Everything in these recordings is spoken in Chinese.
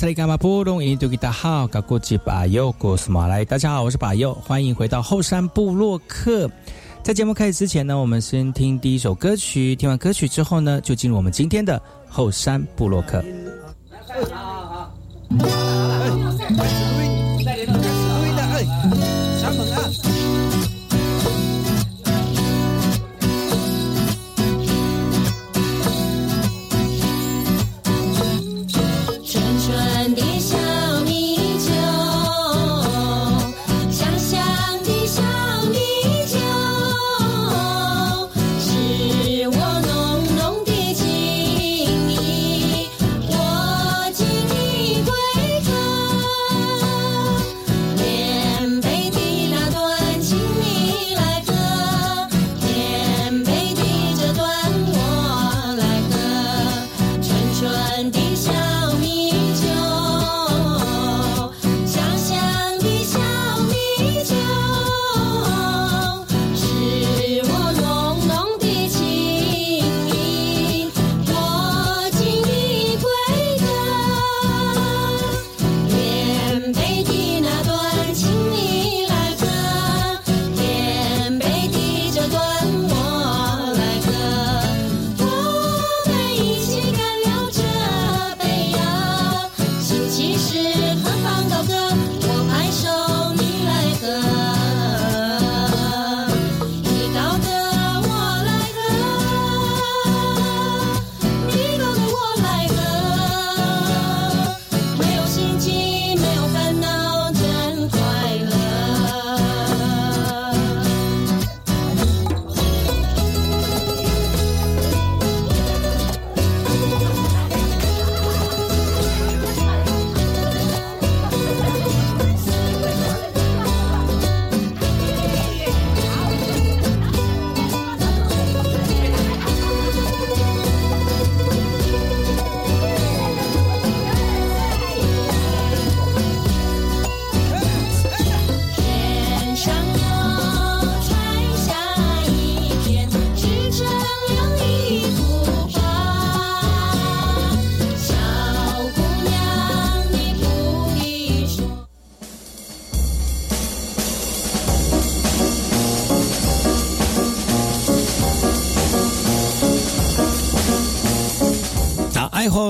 大家好，我是巴尤，欢迎回到后山部落客。在节目开始之前呢，我们先听第一首歌曲。听完歌曲之后呢，就进入我们今天的后山部落客。好好好。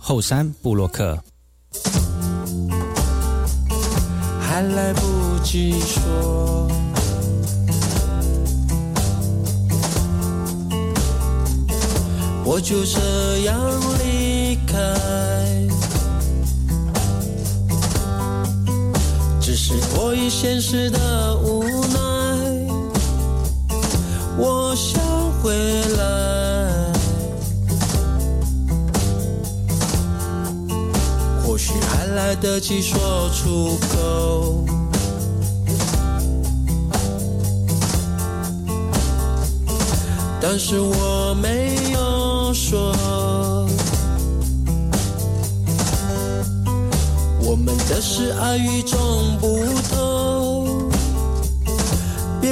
后山布洛克，还来不及说，我就这样离开，只是迫于现实的无奈，我想回来。来得及说出口，但是我没有说。我们的是爱与众不同，别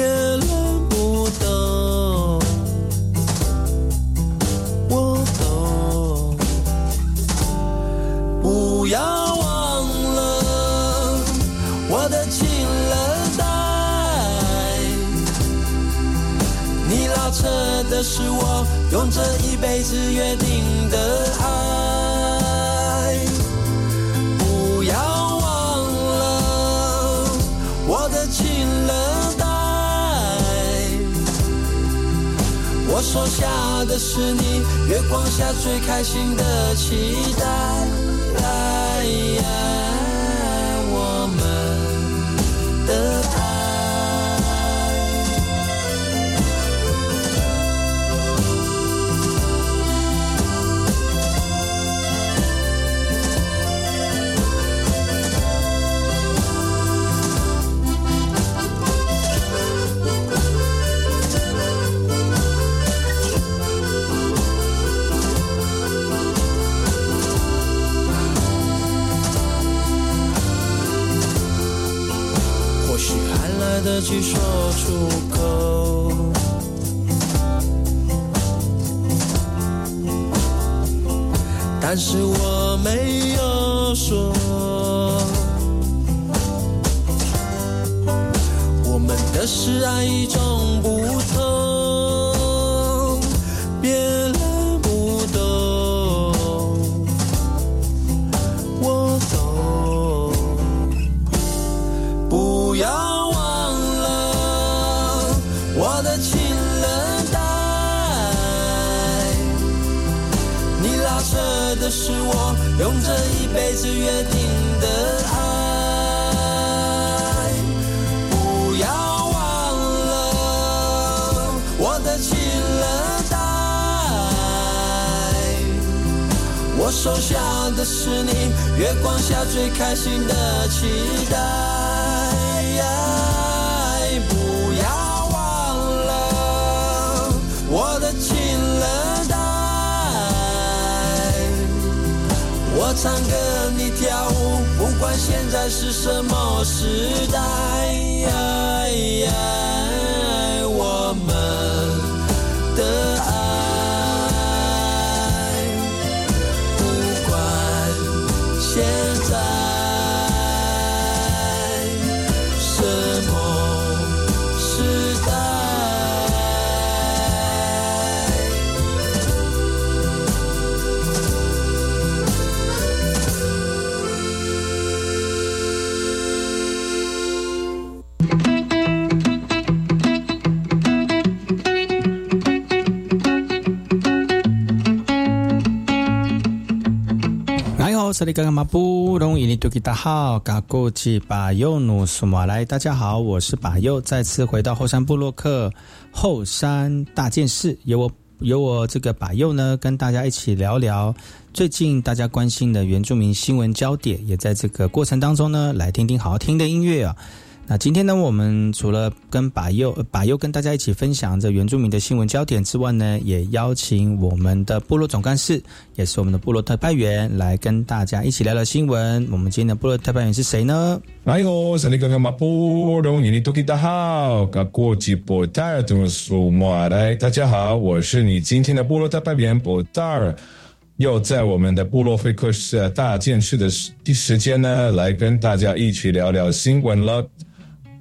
是你月光下最开心的期待。情人带，你拉扯的是我用这一辈子约定的爱。不要忘了我的情人带。我收下的是你月光下最开心的期待。唱歌，你跳舞，不管现在是什么时代。这里刚刚嘛不容易，你对大号，嘎古吉巴右努苏马来，大家好，我是把右，再次回到后山部落克后山大件事，由我由我这个把右呢，跟大家一起聊聊最近大家关心的原住民新闻焦点，也在这个过程当中呢，来听听好好听的音乐啊。那今天呢，我们除了跟把右把右跟大家一起分享这原住民的新闻焦点之外呢，也邀请我们的部落总干事，也是我们的部落特派员，来跟大家一起聊聊新闻。我们今天的部落特派员是谁呢？哎呦，这里刚刚嘛不容易，你都给大好，噶国际波达尔同苏马来，大家好，我是你今天的部落特派员波达尔。又在我们的部落会客室大件事的时时间呢，来跟大家一起聊聊新闻了。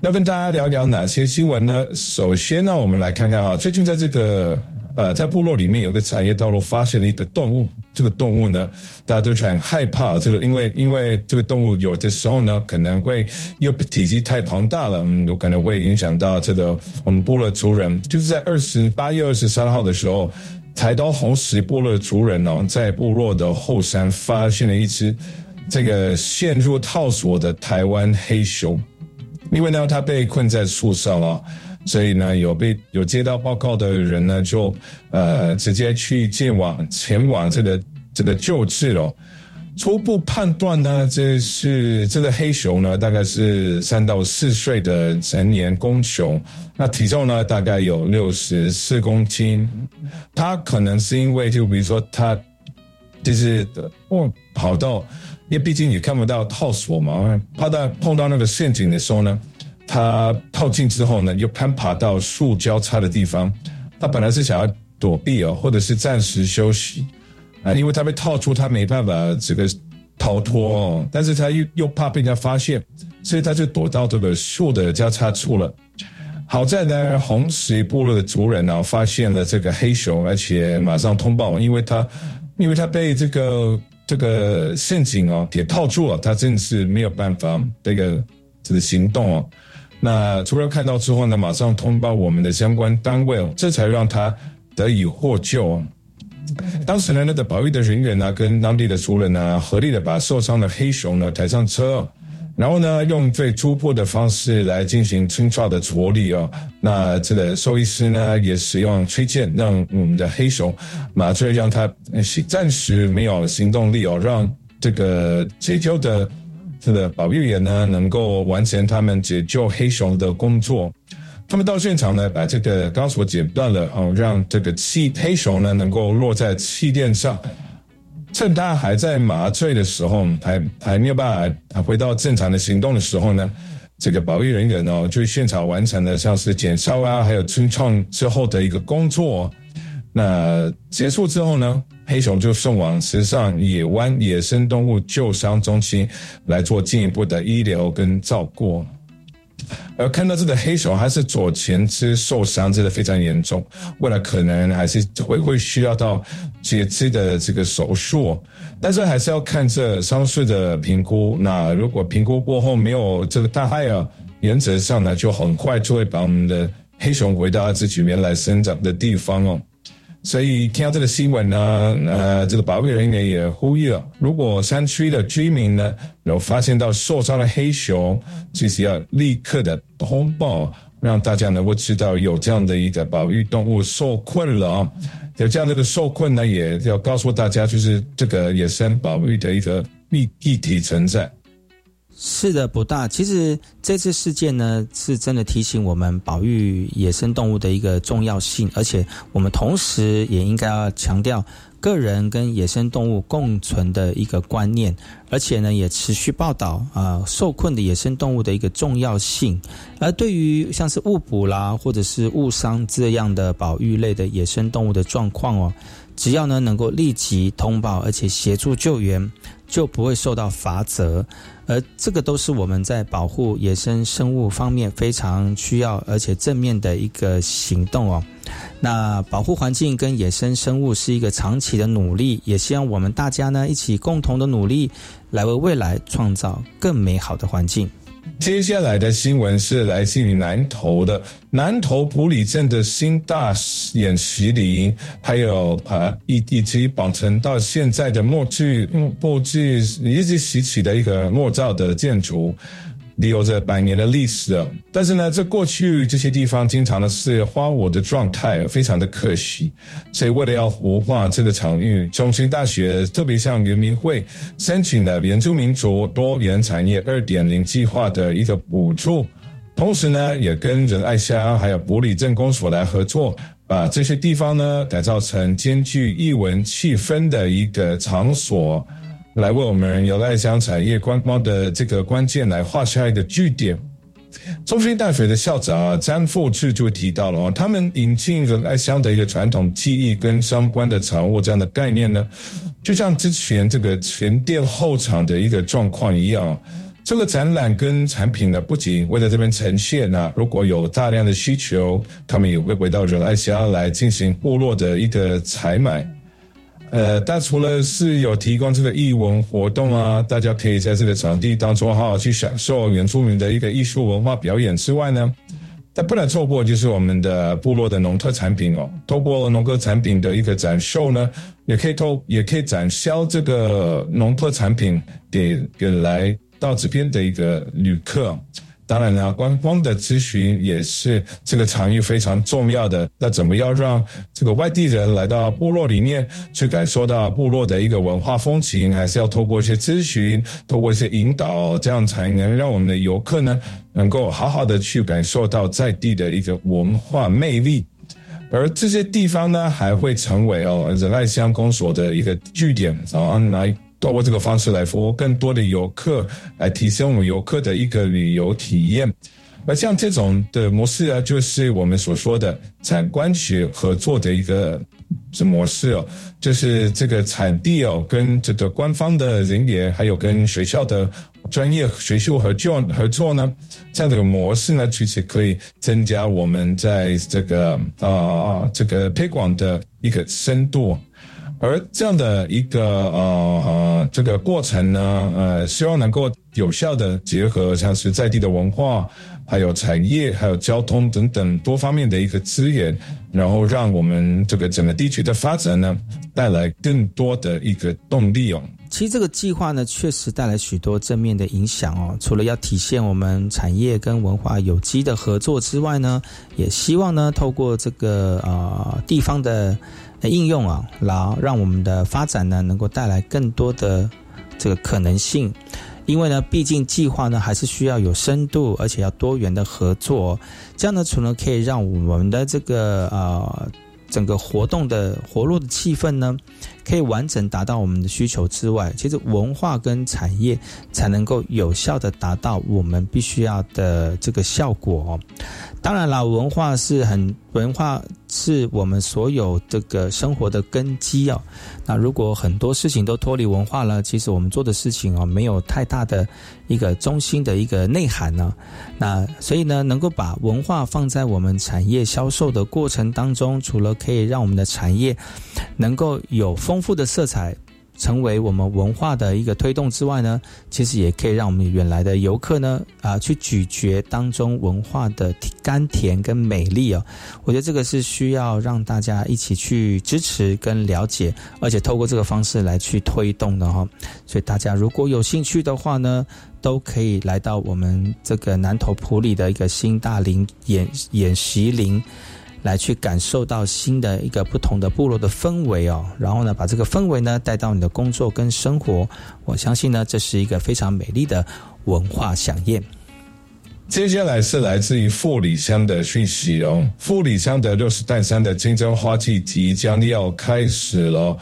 要跟大家聊聊哪些新闻呢？首先呢，我们来看看啊，最近在这个呃，在部落里面有个产业道路发现了一个动物，这个动物呢，大家都很害怕，这个因为因为这个动物有的时候呢，可能会因为体积太庞大了，嗯，有可能会影响到这个我们部落族人，就是在二十八月二十三号的时候。台刀红石部落族人哦，在部落的后山发现了一只这个陷入套索的台湾黑熊，因为呢，它被困在树上了，所以呢，有被有接到报告的人呢，就呃直接去前往前往这个这个救治了。初步判断呢，这是这个黑熊呢，大概是三到四岁的成年公熊，那体重呢大概有六十四公斤。它可能是因为，就比如说它就是哦跑到，因为毕竟你看不到套索嘛，怕到碰到那个陷阱的时候呢，它套进之后呢，又攀爬到树交叉的地方，它本来是想要躲避哦，或者是暂时休息。啊，因为他被套住，他没办法这个逃脱哦，但是他又又怕被人家发现，所以他就躲到这个树的交叉处了。好在呢，红石部落的族人呢发现了这个黑熊，而且马上通报，因为他因为他被这个这个陷阱哦给套住了，他真的是没有办法这个这个行动哦。那除了看到之后呢，马上通报我们的相关单位哦，这才让他得以获救。当时呢，那个保育的人员呢，跟当地的族人呢，合力的把受伤的黑熊呢抬上车，然后呢，用最突破的方式来进行清创的处理哦。那这个兽医师呢，也使用吹箭，让我们的黑熊麻醉，让它暂时没有行动力哦，让这个解救的这个保育员呢，能够完成他们解救黑熊的工作。他们到现场呢，把这个钢索剪断了哦，让这个气黑熊呢能够落在气垫上。趁他还在麻醉的时候，还还没有办法回到正常的行动的时候呢，这个保育人员哦，就现场完成了像是减烧啊，还有清创之后的一个工作。那结束之后呢，黑熊就送往时尚野湾野生动物救伤中心来做进一步的医疗跟照顾。而看到这个黑熊还是左前肢受伤，真的非常严重，未来可能还是会会需要到截肢的这个手术，但是还是要看这伤势的评估。那如果评估过后没有这个大碍啊，原则上呢就很快就会把我们的黑熊回到自己原来生长的地方哦。所以听到这个新闻呢，呃，这个保卫人员也呼吁了，如果山区的居民呢有发现到受伤的黑熊，其实要立刻的通报，让大家能够知道有这样的一个保育动物受困了啊。有这样的一个受困呢，也要告诉大家，就是这个野生保育的一个议议题存在。是的，不大。其实这次事件呢，是真的提醒我们保育野生动物的一个重要性，而且我们同时也应该要强调个人跟野生动物共存的一个观念，而且呢，也持续报道啊受困的野生动物的一个重要性。而对于像是误捕啦，或者是误伤这样的保育类的野生动物的状况哦，只要呢能够立即通报，而且协助救援，就不会受到罚则。而这个都是我们在保护野生生物方面非常需要而且正面的一个行动哦。那保护环境跟野生生物是一个长期的努力，也希望我们大家呢一起共同的努力，来为未来创造更美好的环境。接下来的新闻是来自于南投的南投埔里镇的新大演习林，还有呃一一起保存到现在的木具木质一直拾起的一个木造的建筑。有着百年的历史，但是呢，这过去这些地方经常的是荒芜的状态，非常的可惜。所以为了要活化这个场域，中心大学特别向原民会申请了原住民族多元产业二点零计划的一个补助，同时呢，也跟仁爱乡还有埔里镇公所来合作，把这些地方呢改造成兼具艺文气氛的一个场所。来为我们有爱乡产业观光的这个关键来画下一个句点。中心大学的校长詹富志就提到了哦，他们引进仁爱乡的一个传统技艺跟相关的产物这样的概念呢，就像之前这个前店后厂的一个状况一样，这个展览跟产品呢，不仅为了这边呈现啊，如果有大量的需求，他们也会回到仁爱乡来进行部落的一个采买。呃，它除了是有提供这个艺文活动啊，大家可以在这个场地当中好好去享受原住民的一个艺术文化表演之外呢，但不能错过就是我们的部落的农特产品哦。透过农特产品的一个展售呢，也可以透也可以展销这个农特产品给给来到这边的一个旅客。当然了，观光的咨询也是这个场域非常重要的。那怎么样让这个外地人来到部落里面去感受到部落的一个文化风情？还是要透过一些咨询，透过一些引导，这样才能让我们的游客呢，能够好好的去感受到在地的一个文化魅力。而这些地方呢，还会成为哦仁爱乡公所的一个据点，然后来。通过这个方式来服务更多的游客，来提升我们游客的一个旅游体验。而像这种的模式啊，就是我们所说的产官学合作的一个模式哦，就是这个产地哦，跟这个官方的人员，还有跟学校的专业学校合作合作呢，这样的模式呢，其实可以增加我们在这个啊这个推广的一个深度。而这样的一个呃呃这个过程呢，呃，希望能够有效的结合像是在地的文化，还有产业，还有交通等等多方面的一个资源，然后让我们这个整个地区的发展呢，带来更多的一个动力哦。其实这个计划呢，确实带来许多正面的影响哦。除了要体现我们产业跟文化有机的合作之外呢，也希望呢，透过这个呃地方的。应用啊，然后让我们的发展呢，能够带来更多的这个可能性。因为呢，毕竟计划呢还是需要有深度，而且要多元的合作。这样呢，除了可以让我们的这个啊整个活动的活络的气氛呢，可以完整达到我们的需求之外，其实文化跟产业才能够有效的达到我们必须要的这个效果。当然啦，文化是很文化是我们所有这个生活的根基哦。那如果很多事情都脱离文化了，其实我们做的事情哦，没有太大的一个中心的一个内涵呢。那所以呢，能够把文化放在我们产业销售的过程当中，除了可以让我们的产业能够有丰丰富的色彩。成为我们文化的一个推动之外呢，其实也可以让我们远来的游客呢啊去咀嚼当中文化的甘甜跟美丽哦。我觉得这个是需要让大家一起去支持跟了解，而且透过这个方式来去推动的哈。所以大家如果有兴趣的话呢，都可以来到我们这个南投埔里的一个新大林演演习林。来去感受到新的一个不同的部落的氛围哦，然后呢，把这个氛围呢带到你的工作跟生活，我相信呢，这是一个非常美丽的文化飨宴。接下来是来自于富里乡的讯息哦，富里乡的六十担山的金针花季即将要开始了，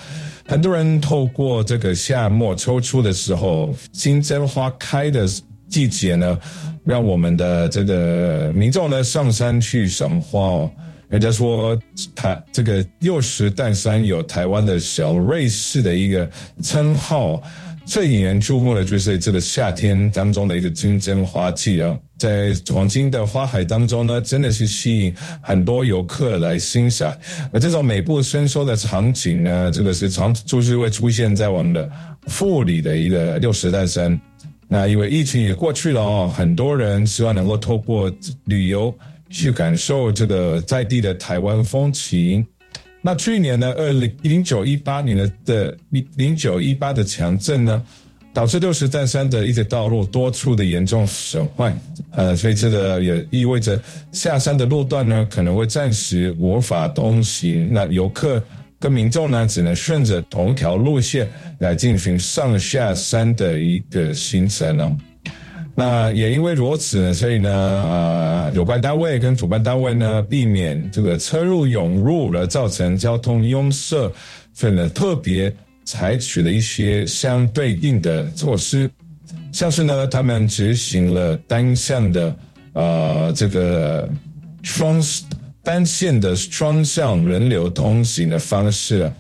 很多人透过这个夏末秋初的时候，金针花开的季节呢，让我们的这个民众呢上山去赏花哦。人家说台这个六十担山有台湾的小瑞士的一个称号，最引人注目的就是这个夏天当中的一个金针花季啊，在黄金的花海当中呢，真的是吸引很多游客来欣赏。而这种美不胜收的场景呢，这个是常就是会出现在我们的富里的一个六十担山。那因为疫情也过去了哦，很多人希望能够透过旅游。去感受这个在地的台湾风情。那去年呢，二零零九一八年的的零零九一八的强震呢，导致六十担山的一些道路多处的严重损坏。呃，所以这个也意味着下山的路段呢，可能会暂时无法通行。那游客跟民众呢，只能顺着同条路线来进行上下山的一个行程哦。那也因为如此，所以呢，呃，有关单位跟主办单位呢，避免这个车入涌入而造成交通拥塞，所以呢，特别采取了一些相对应的措施，像是呢，他们执行了单向的，呃，这个双单线的双向人流通行的方式，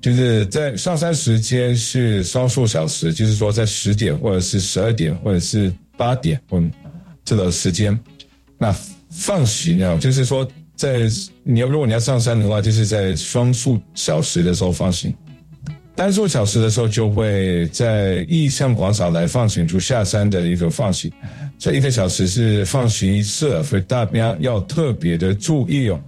就是在上山时间是双数小时，就是说在十点或者是十二点或者是。八点，嗯，这个时间，那放行啊，就是说，在你要如果你要上山的话，就是在双数小时的时候放行，单数小时的时候就会在意向广场来放行，就下山的一个放行，这一个小时是放行一次，所以大家要特别的注意哦。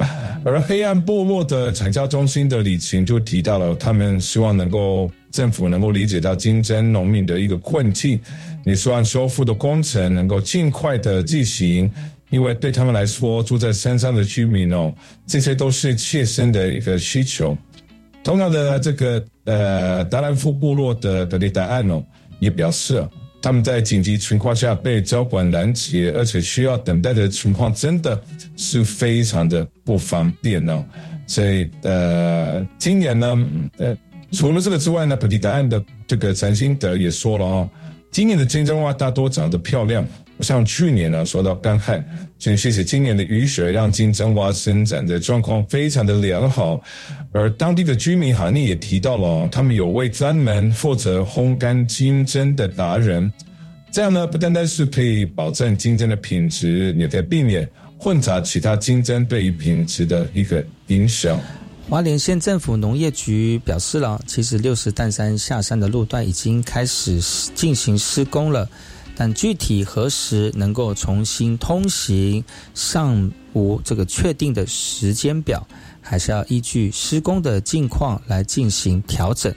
而黑暗部落的产教中心的李晴就提到了，他们希望能够政府能够理解到金针农民的一个困境。你希望修复的工程能够尽快的进行，因为对他们来说，住在山上的居民哦，这些都是切身的一个需求。同样的，这个呃达兰夫部落的的答案哦，也表示他们在紧急情况下被交管拦截，而且需要等待的情况真的是非常的不方便哦。所以呃，今年呢，呃，除了这个之外呢，本地答案的这个陈新德也说了哦。今年的金针花大多长得漂亮，像去年呢，受到干旱，所以谢谢今年的雨水，让金针花生长的状况非常的良好。而当地的居民行业也提到了，他们有位专门负责烘干金针的达人，这样呢，不单单是可以保证金针的品质，也可以避免混杂其他金针对于品质的一个影响。花莲县政府农业局表示了，其实六十担山下山的路段已经开始进行施工了。但具体何时能够重新通行，尚无这个确定的时间表，还是要依据施工的近况来进行调整。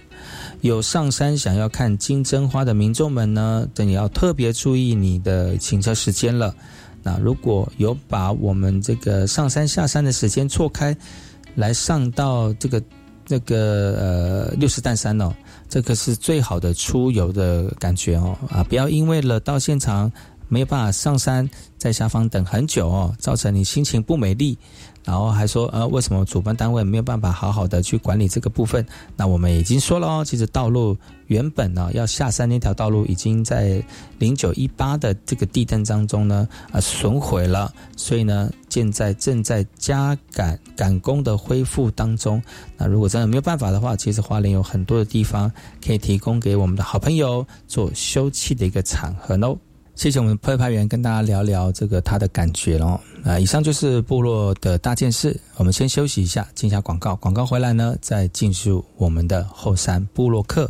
有上山想要看金针花的民众们呢，等你要特别注意你的行车时间了。那如果有把我们这个上山下山的时间错开，来上到这个那个呃六十担山哦。这个是最好的出游的感觉哦啊！不要因为了到现场没有办法上山，在下方等很久哦，造成你心情不美丽。然后还说，呃，为什么主办单位没有办法好好的去管理这个部分？那我们已经说了哦，其实道路原本呢要下山那条道路已经在零九一八的这个地震当中呢啊损毁了，所以呢现在正在加赶赶工的恢复当中。那如果真的没有办法的话，其实花莲有很多的地方可以提供给我们的好朋友做休憩的一个场合喽。谢谢我们特派员跟大家聊聊这个他的感觉哦。啊，以上就是部落的大件事。我们先休息一下，进一下广告。广告回来呢，再进入我们的后山部落客。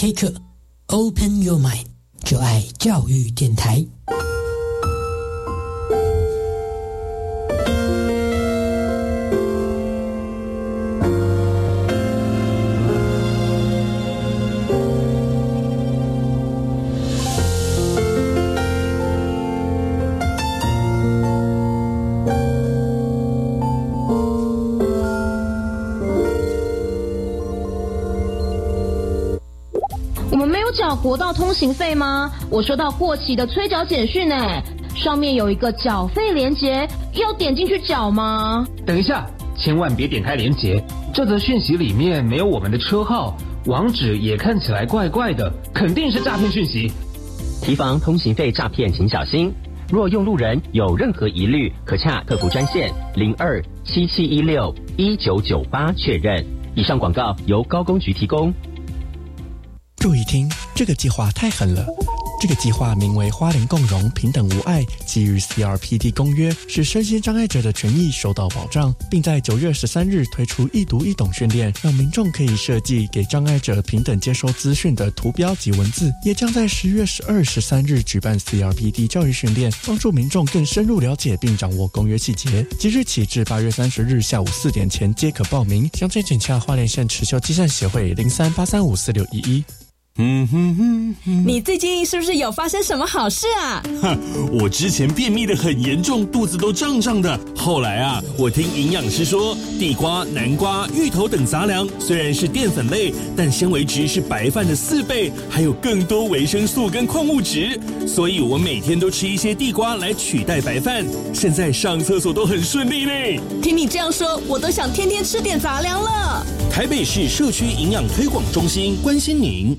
Take, Open your mind. 没有缴国道通行费吗？我收到过期的催缴简讯呢，上面有一个缴费连接，要点进去缴吗？等一下，千万别点开链接，这则讯息里面没有我们的车号，网址也看起来怪怪的，肯定是诈骗讯息。提防通行费诈骗，请小心。若用路人有任何疑虑，可洽客服专线零二七七一六一九九八确认。以上广告由高工局提供。注意听，这个计划太狠了。这个计划名为“花莲共融平等无碍”，基于 CRPD 公约，使身心障碍者的权益受到保障，并在九月十三日推出易读易懂训练，让民众可以设计给障碍者平等接收资讯的图标及文字。也将在十月十二、十三日举办 CRPD 教育训练，帮助民众更深入了解并掌握公约细节。即日起至八月三十日下午四点前皆可报名。详情请洽花莲县持修基善协会零三八三五四六一一。嗯哼哼哼，你最近是不是有发生什么好事啊？哼，我之前便秘的很严重，肚子都胀胀的。后来啊，我听营养师说，地瓜、南瓜、芋头等杂粮虽然是淀粉类，但纤维值是白饭的四倍，还有更多维生素跟矿物质。所以我每天都吃一些地瓜来取代白饭，现在上厕所都很顺利嘞。听你这样说，我都想天天吃点杂粮了。台北市社区营养推广中心关心您。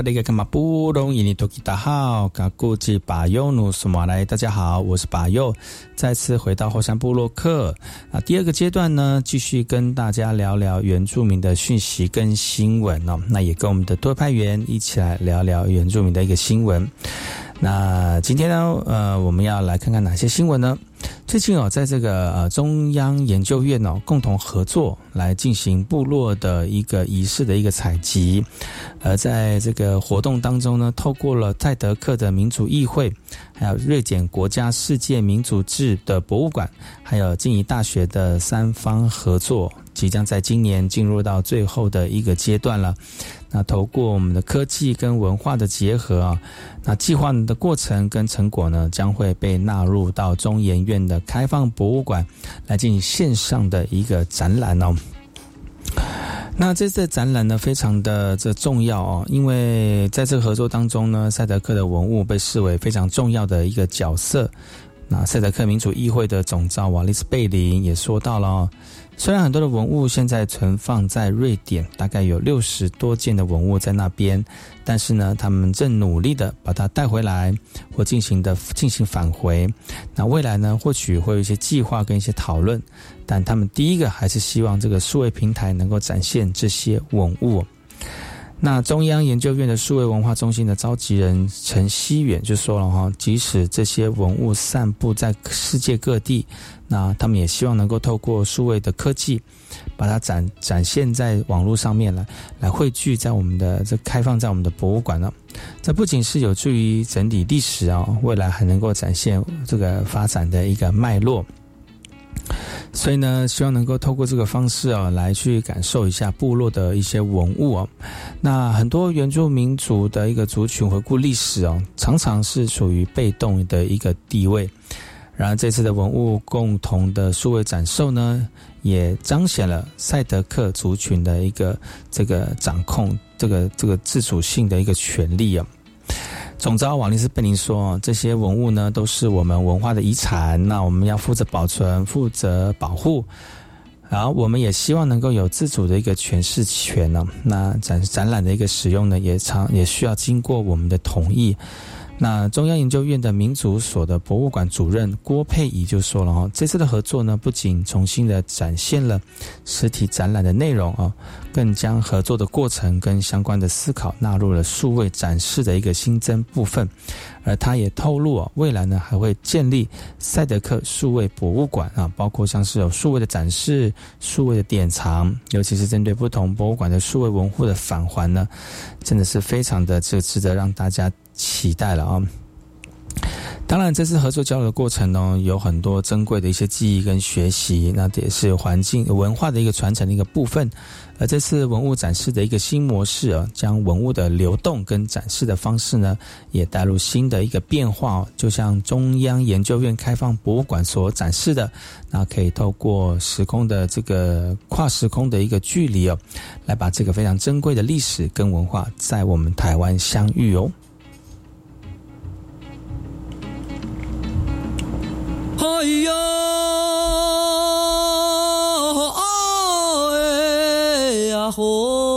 萨利格卡马布隆伊尼托吉达好，嘎古吉巴尤努苏马来，大家好，我是巴尤，再次回到后山部落克啊。第二个阶段呢，继续跟大家聊聊原住民的讯息跟新闻哦。那也跟我们的多派员一起来聊聊原住民的一个新闻。那今天呢，呃，我们要来看看哪些新闻呢？最近哦，在这个呃中央研究院哦共同合作来进行部落的一个仪式的一个采集，而在这个活动当中呢，透过了泰德克的民主议会，还有瑞典国家世界民主志的博物馆，还有静宜大学的三方合作，即将在今年进入到最后的一个阶段了。那透过我们的科技跟文化的结合啊，那计划的过程跟成果呢，将会被纳入到中研院的开放博物馆来进行线上的一个展览哦。那这次展览呢，非常的这重要哦，因为在这个合作当中呢，赛德克的文物被视为非常重要的一个角色。那赛德克民主议会的总召瓦利斯贝林也说到了。虽然很多的文物现在存放在瑞典，大概有六十多件的文物在那边，但是呢，他们正努力的把它带回来，或进行的进行返回。那未来呢，或许会有一些计划跟一些讨论，但他们第一个还是希望这个数位平台能够展现这些文物。那中央研究院的数位文化中心的召集人陈希远就说了哈，即使这些文物散布在世界各地。那他们也希望能够透过数位的科技，把它展展现在网络上面来，来汇聚在我们的这开放在我们的博物馆呢。这不仅是有助于整理历史啊，未来还能够展现这个发展的一个脉络。所以呢，希望能够透过这个方式啊，来去感受一下部落的一些文物啊。那很多原住民族的一个族群回顾历史哦，常常是处于被动的一个地位。然而，这次的文物共同的数位展售呢，也彰显了赛德克族群的一个这个掌控、这个这个自主性的一个权利啊。总招王律师贝宁说，这些文物呢都是我们文化的遗产，那我们要负责保存、负责保护。然后我们也希望能够有自主的一个诠释权呢。那展展览的一个使用呢，也常也需要经过我们的同意。那中央研究院的民族所的博物馆主任郭佩仪就说了哦，这次的合作呢，不仅重新的展现了实体展览的内容啊，更将合作的过程跟相关的思考纳入了数位展示的一个新增部分。而他也透露啊，未来呢还会建立赛德克数位博物馆啊，包括像是有数位的展示、数位的典藏，尤其是针对不同博物馆的数位文物的返还呢，真的是非常的这值得让大家。期待了啊！当然，这次合作交流的过程呢，有很多珍贵的一些记忆跟学习，那也是环境文化的一个传承的一个部分。而这次文物展示的一个新模式啊，将文物的流动跟展示的方式呢，也带入新的一个变化。就像中央研究院开放博物馆所展示的，那可以透过时空的这个跨时空的一个距离哦，来把这个非常珍贵的历史跟文化在我们台湾相遇哦。哎呀，哎呀吼！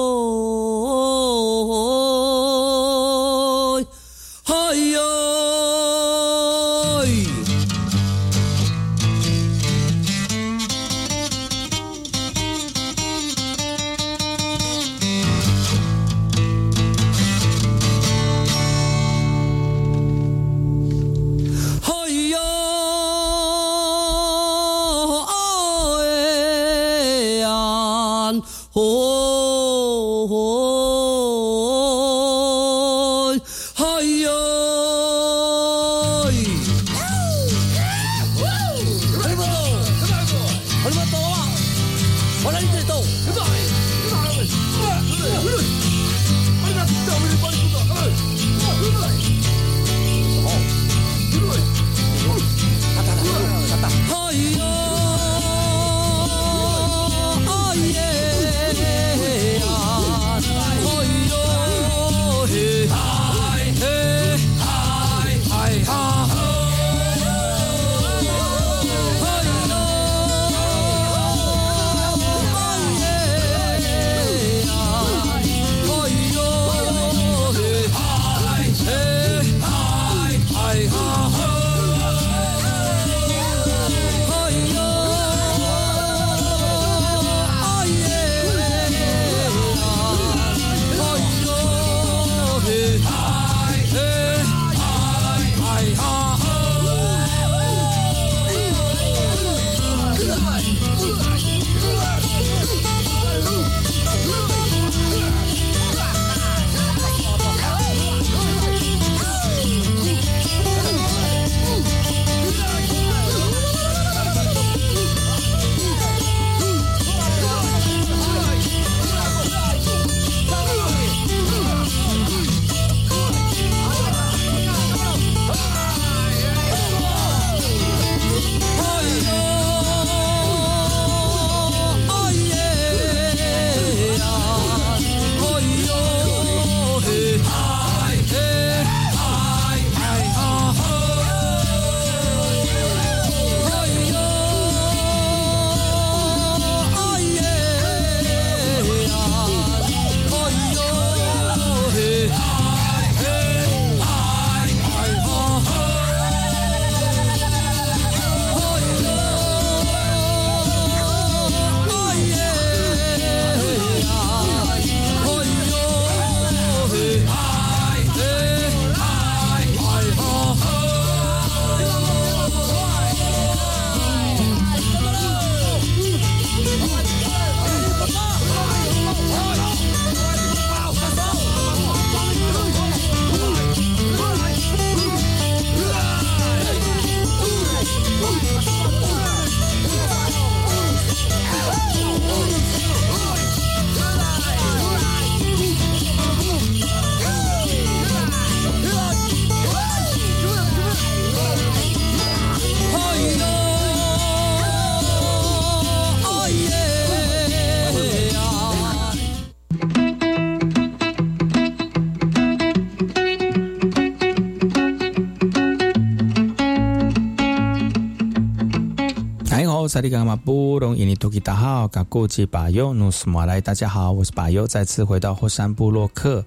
萨利伽马布隆伊尼图吉达好，嘎古吉巴尤努斯马来，大家好，我是巴尤，再次回到火山部落克。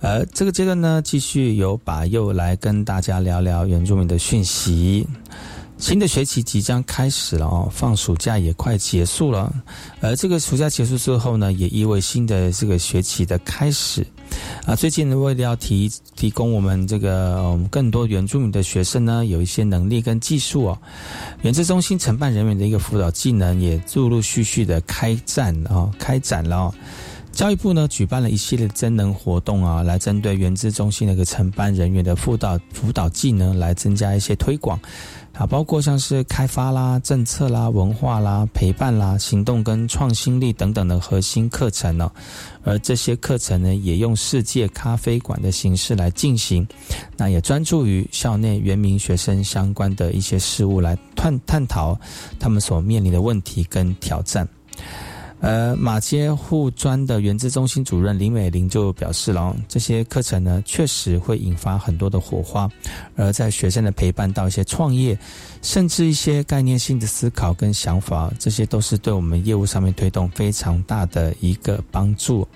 呃，这个阶段呢，继续由巴尤来跟大家聊聊原住民的讯息。新的学期即将开始了哦，放暑假也快结束了。而这个暑假结束之后呢，也意味新的这个学期的开始。啊，最近为了要提提供我们这个我们更多原住民的学生呢，有一些能力跟技术哦，原子中心承办人员的一个辅导技能也陆陆续续的开展啊，开展了。教育部呢举办了一系列增能活动啊，来针对原子中心那个承办人员的辅导辅导技能来增加一些推广。啊，包括像是开发啦、政策啦、文化啦、陪伴啦、行动跟创新力等等的核心课程呢。而这些课程呢，也用世界咖啡馆的形式来进行，那也专注于校内原名学生相关的一些事物来探探讨他们所面临的问题跟挑战。呃，马街护专的原子中心主任林美玲就表示了，这些课程呢确实会引发很多的火花，而在学生的陪伴到一些创业，甚至一些概念性的思考跟想法，这些都是对我们业务上面推动非常大的一个帮助。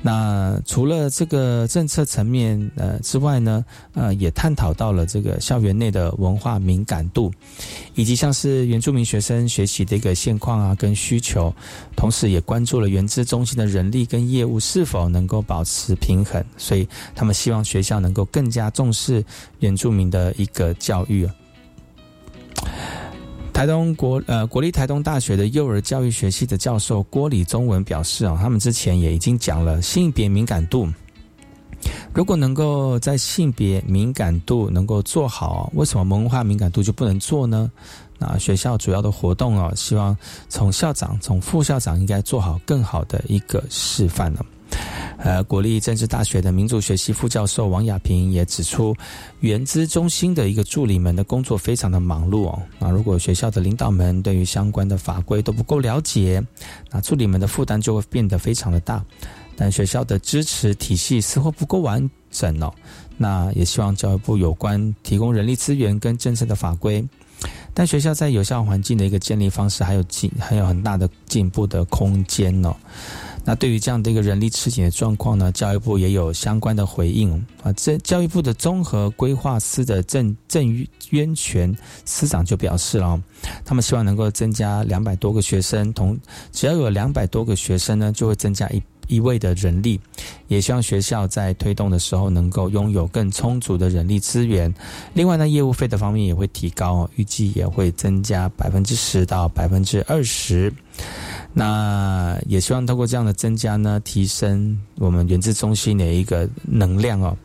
那除了这个政策层面呃之外呢，呃，也探讨到了这个校园内的文化敏感度，以及像是原住民学生学习的一个现况啊跟需求，同时也关注了原资中心的人力跟业务是否能够保持平衡，所以他们希望学校能够更加重视原住民的一个教育。台东国呃国立台东大学的幼儿教育学系的教授郭李宗文表示啊，他们之前也已经讲了性别敏感度，如果能够在性别敏感度能够做好，为什么文化敏感度就不能做呢？那学校主要的活动啊，希望从校长、从副校长应该做好更好的一个示范了。呃，国立政治大学的民主学系副教授王亚平也指出，原资中心的一个助理们的工作非常的忙碌哦。那如果学校的领导们对于相关的法规都不够了解，那助理们的负担就会变得非常的大。但学校的支持体系似乎不够完整哦。那也希望教育部有关提供人力资源跟政策的法规。但学校在有效环境的一个建立方式还有进还有很大的进步的空间哦。那对于这样的一个人力吃紧的状况呢，教育部也有相关的回应啊。这教育部的综合规划司的郑郑渊泉司长就表示了，他们希望能够增加两百多个学生，同只要有两百多个学生呢，就会增加一一位的人力。也希望学校在推动的时候能够拥有更充足的人力资源。另外呢，业务费的方面也会提高，预计也会增加百分之十到百分之二十。那也希望通过这样的增加呢，提升我们原子中心的一个能量哦。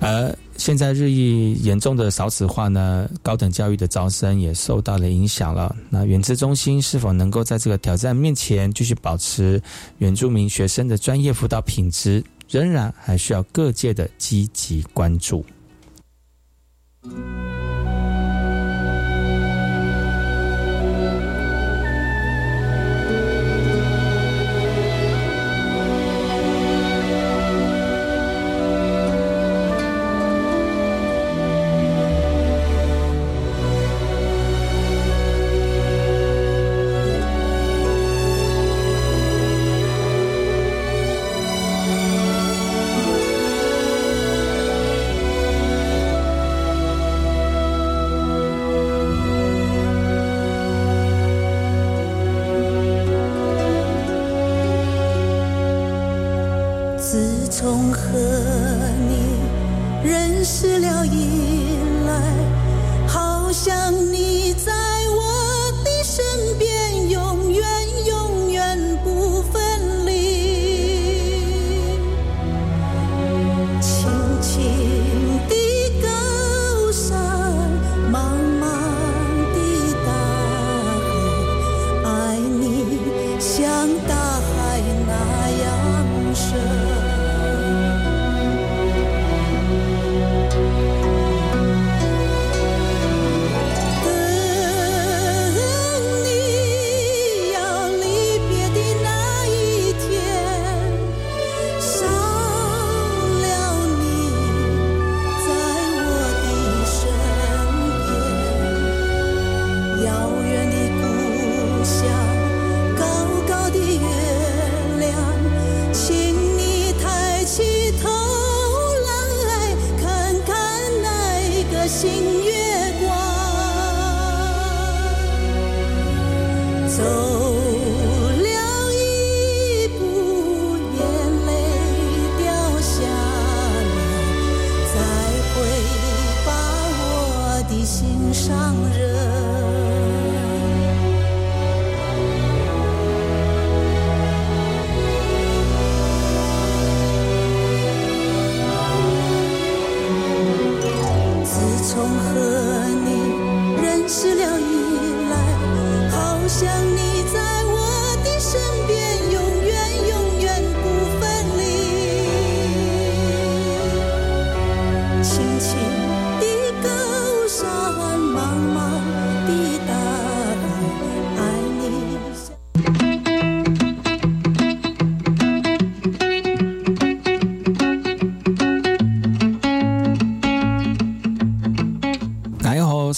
而现在日益严重的少子化呢，高等教育的招生也受到了影响了。那原子中心是否能够在这个挑战面前继续保持原住民学生的专业辅导品质，仍然还需要各界的积极关注。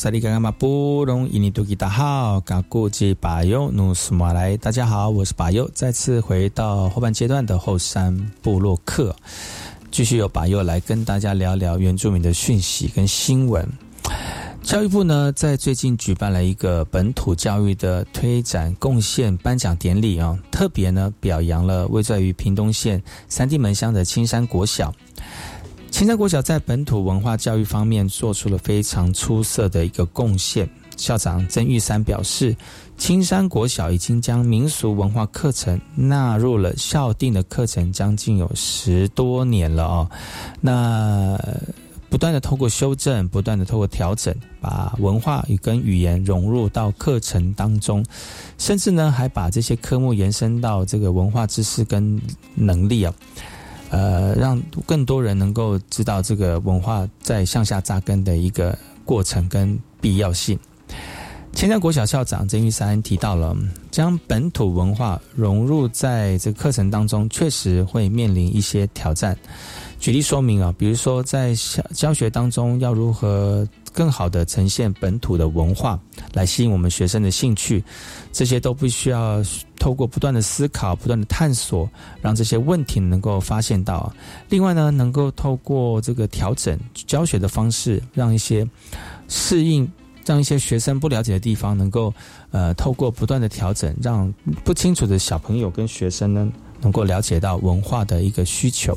萨利嘎嘎马布隆伊尼杜吉达好，嘎古吉巴尤努斯马来，大家好，我是巴尤，再次回到后半阶段的后山部落客，继续由巴尤来跟大家聊聊原住民的讯息跟新闻。教育部呢，在最近举办了一个本土教育的推展贡献颁奖典礼啊，特别呢表扬了位在于屏东县三地门乡的青山国小。青山国小在本土文化教育方面做出了非常出色的一个贡献。校长曾玉山表示，青山国小已经将民俗文化课程纳入了校定的课程，将近有十多年了哦。那不断的透过修正，不断的透过调整，把文化与跟语言融入到课程当中，甚至呢还把这些科目延伸到这个文化知识跟能力啊。呃，让更多人能够知道这个文化在向下扎根的一个过程跟必要性。千江国小校长曾玉山提到了，将本土文化融入在这个课程当中，确实会面临一些挑战。举例说明啊，比如说在教教学当中，要如何更好的呈现本土的文化，来吸引我们学生的兴趣，这些都必须要透过不断的思考、不断的探索，让这些问题能够发现到。另外呢，能够透过这个调整教学的方式，让一些适应。让一些学生不了解的地方，能够呃透过不断的调整，让不清楚的小朋友跟学生呢，能够了解到文化的一个需求。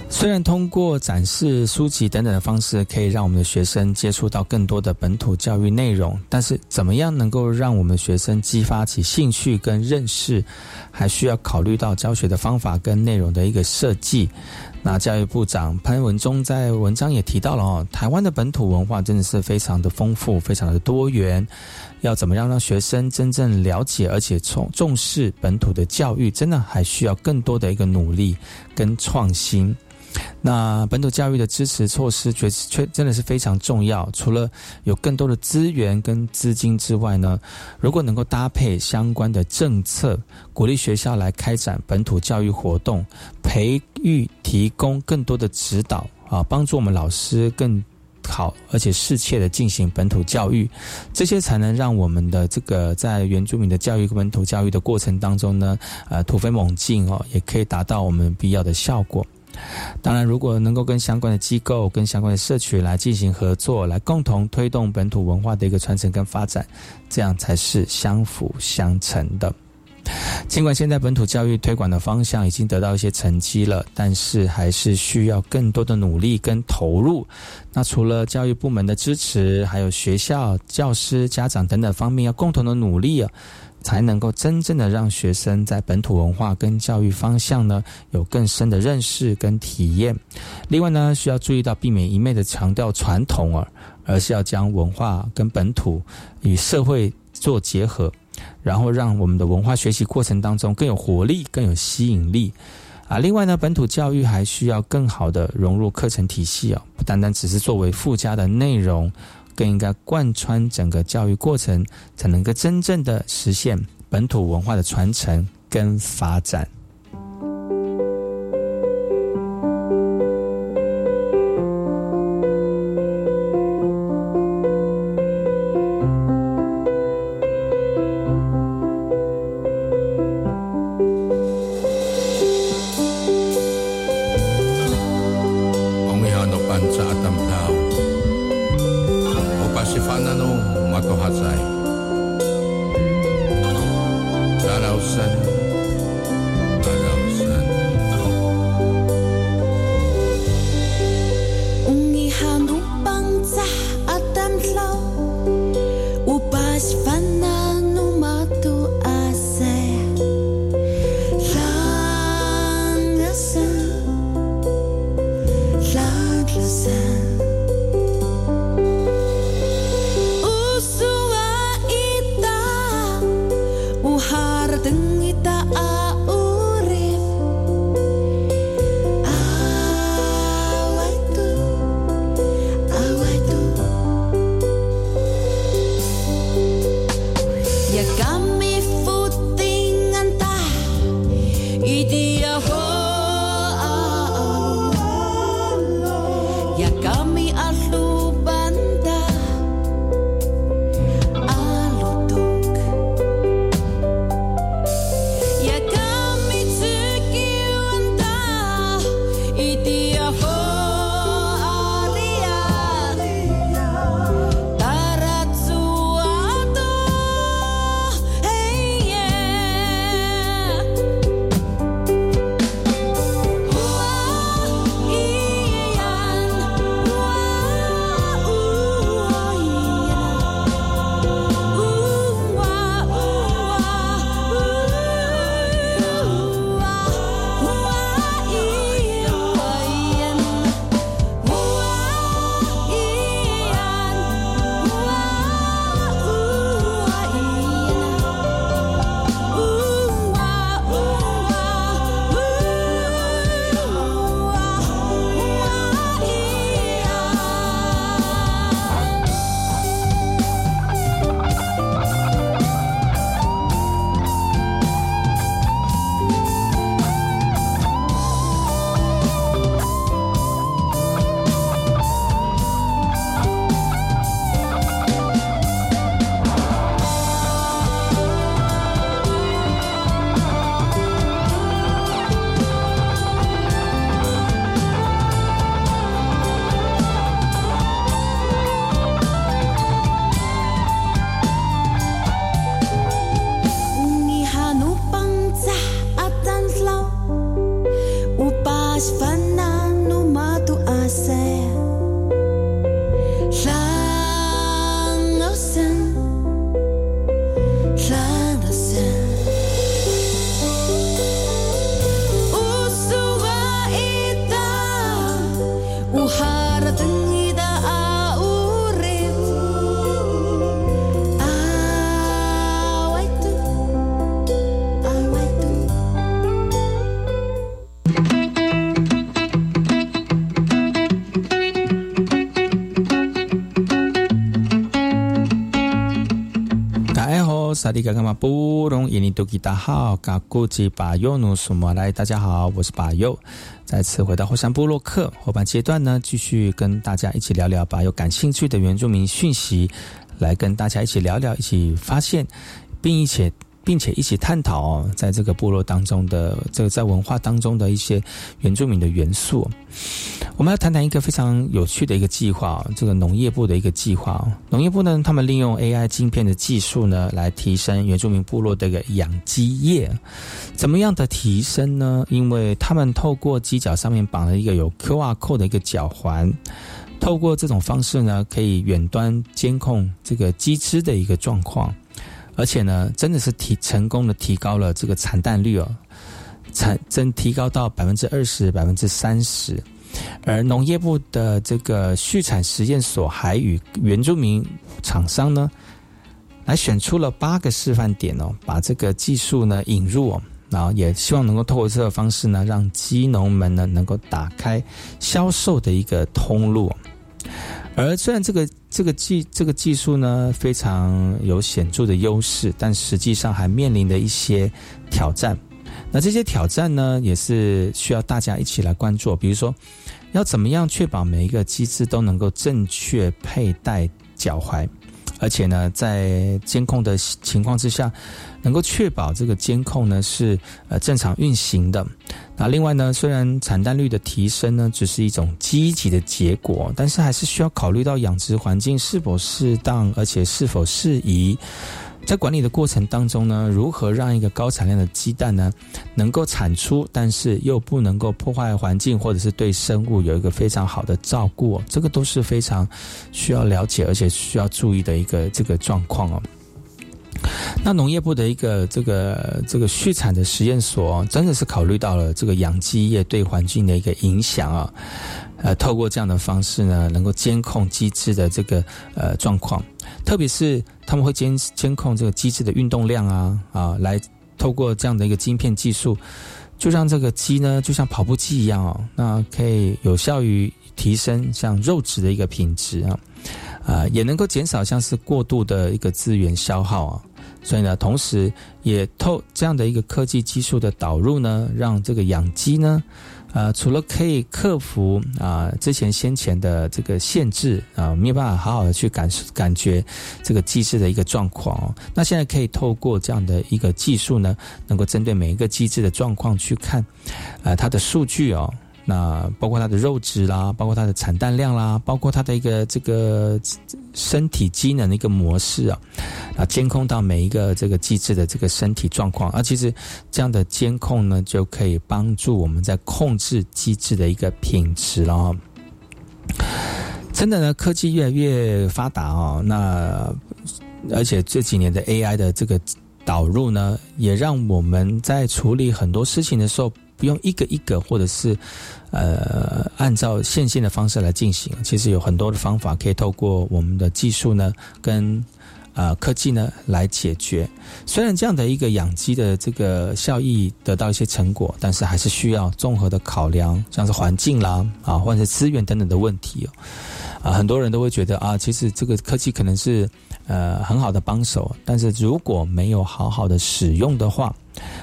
虽然通过展示书籍等等的方式，可以让我们的学生接触到更多的本土教育内容，但是怎么样能够让我们学生激发起兴趣跟认识，还需要考虑到教学的方法跟内容的一个设计。那教育部长潘文忠在文章也提到了哦，台湾的本土文化真的是非常的丰富，非常的多元。要怎么样让学生真正了解，而且重重视本土的教育，真的还需要更多的一个努力跟创新。那本土教育的支持措施，确确真的是非常重要。除了有更多的资源跟资金之外呢，如果能够搭配相关的政策，鼓励学校来开展本土教育活动，培育提供更多的指导啊，帮助我们老师更好而且适切的进行本土教育，这些才能让我们的这个在原住民的教育跟本土教育的过程当中呢，呃，突飞猛进哦，也可以达到我们必要的效果。当然，如果能够跟相关的机构、跟相关的社区来进行合作，来共同推动本土文化的一个传承跟发展，这样才是相辅相成的。尽管现在本土教育推广的方向已经得到一些成绩了，但是还是需要更多的努力跟投入。那除了教育部门的支持，还有学校、教师、家长等等方面要共同的努力啊。才能够真正的让学生在本土文化跟教育方向呢有更深的认识跟体验。另外呢，需要注意到避免一昧的强调传统啊，而是要将文化跟本土与社会做结合，然后让我们的文化学习过程当中更有活力、更有吸引力啊。另外呢，本土教育还需要更好的融入课程体系啊，不单单只是作为附加的内容。更应该贯穿整个教育过程，才能够真正的实现本土文化的传承跟发展。好，萨利嘎嘎马布隆伊尼多吉达好，嘎古吉巴尤努苏莫来，大家好，我是巴尤，再次回到火山部落克后半阶段呢，继续跟大家一起聊聊巴尤感兴趣的原住民讯息，来跟大家一起聊聊，一起发现，并且并且一起探讨哦，在这个部落当中的这个在文化当中的一些原住民的元素。我们要谈谈一个非常有趣的一个计划，这个农业部的一个计划。农业部呢，他们利用 AI 晶片的技术呢，来提升原住民部落的一个养鸡业。怎么样的提升呢？因为他们透过鸡脚上面绑了一个有 QR code 的一个脚环。透过这种方式呢，可以远端监控这个鸡只的一个状况，而且呢，真的是提成功的提高了这个产蛋率哦，产真提高到百分之二十、百分之三十。而农业部的这个畜产实验所还与原住民厂商呢，来选出了八个示范点哦，把这个技术呢引入哦，然后也希望能够透过这个方式呢，让鸡农们呢能够打开销售的一个通路。而虽然这个这个技这个技术呢非常有显著的优势，但实际上还面临的一些挑战。那这些挑战呢，也是需要大家一起来关注。比如说，要怎么样确保每一个机制都能够正确佩戴脚踝，而且呢，在监控的情况之下，能够确保这个监控呢是呃正常运行的。那另外呢，虽然产蛋率的提升呢只是一种积极的结果，但是还是需要考虑到养殖环境是否适当，而且是否适宜。在管理的过程当中呢，如何让一个高产量的鸡蛋呢能够产出，但是又不能够破坏环境，或者是对生物有一个非常好的照顾、这个都是非常需要了解而且需要注意的一个这个状况哦。那农业部的一个这个这个畜产的实验所，真的是考虑到了这个养鸡业对环境的一个影响啊，呃，透过这样的方式呢，能够监控鸡只的这个呃状况，特别是他们会监监控这个鸡只的运动量啊啊，来透过这样的一个晶片技术，就让这个鸡呢，就像跑步机一样哦，那可以有效于提升像肉质的一个品质啊，啊，也能够减少像是过度的一个资源消耗啊。所以呢，同时也透这样的一个科技技术的导入呢，让这个养鸡呢。呃，除了可以克服啊之前先前的这个限制啊，没有办法好好的去感受感觉这个机制的一个状况哦，那现在可以透过这样的一个技术呢，能够针对每一个机制的状况去看，呃，它的数据哦。那包括它的肉质啦，包括它的产蛋量啦，包括它的一个这个身体机能的一个模式啊，啊，监控到每一个这个机制的这个身体状况，而其实这样的监控呢，就可以帮助我们在控制机制的一个品质了。真的呢，科技越来越发达哦，那而且这几年的 AI 的这个导入呢，也让我们在处理很多事情的时候。不用一个一个，或者是，呃，按照线性的方式来进行。其实有很多的方法可以透过我们的技术呢，跟呃科技呢来解决。虽然这样的一个养鸡的这个效益得到一些成果，但是还是需要综合的考量，像是环境啦啊，或者是资源等等的问题哦。啊，很多人都会觉得啊，其实这个科技可能是呃很好的帮手，但是如果没有好好的使用的话。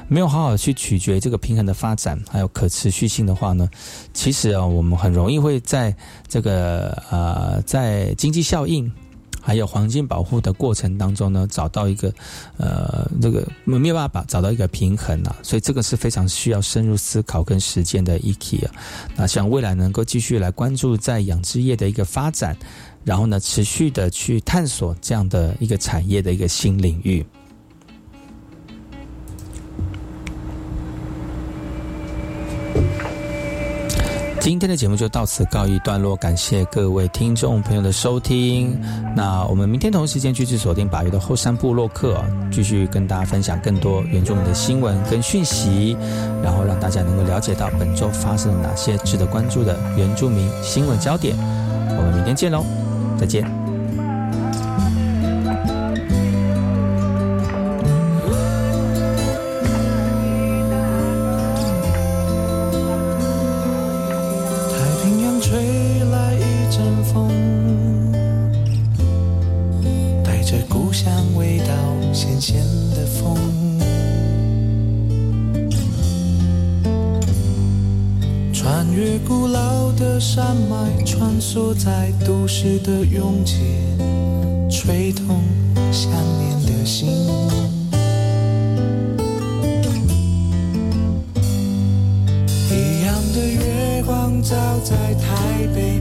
没有好好去取决这个平衡的发展，还有可持续性的话呢，其实啊，我们很容易会在这个呃，在经济效应还有环境保护的过程当中呢，找到一个呃，这个没有办法找到一个平衡啊，所以这个是非常需要深入思考跟实践的议题啊。那像未来能够继续来关注在养殖业的一个发展，然后呢，持续的去探索这样的一个产业的一个新领域。今天的节目就到此告一段落，感谢各位听众朋友的收听。那我们明天同一时间继续锁定百越的后山部落客，继续跟大家分享更多原住民的新闻跟讯息，然后让大家能够了解到本周发生了哪些值得关注的原住民新闻焦点。我们明天见喽，再见。山脉穿梭在都市的拥挤，吹痛想念的心。一样的月光照在台北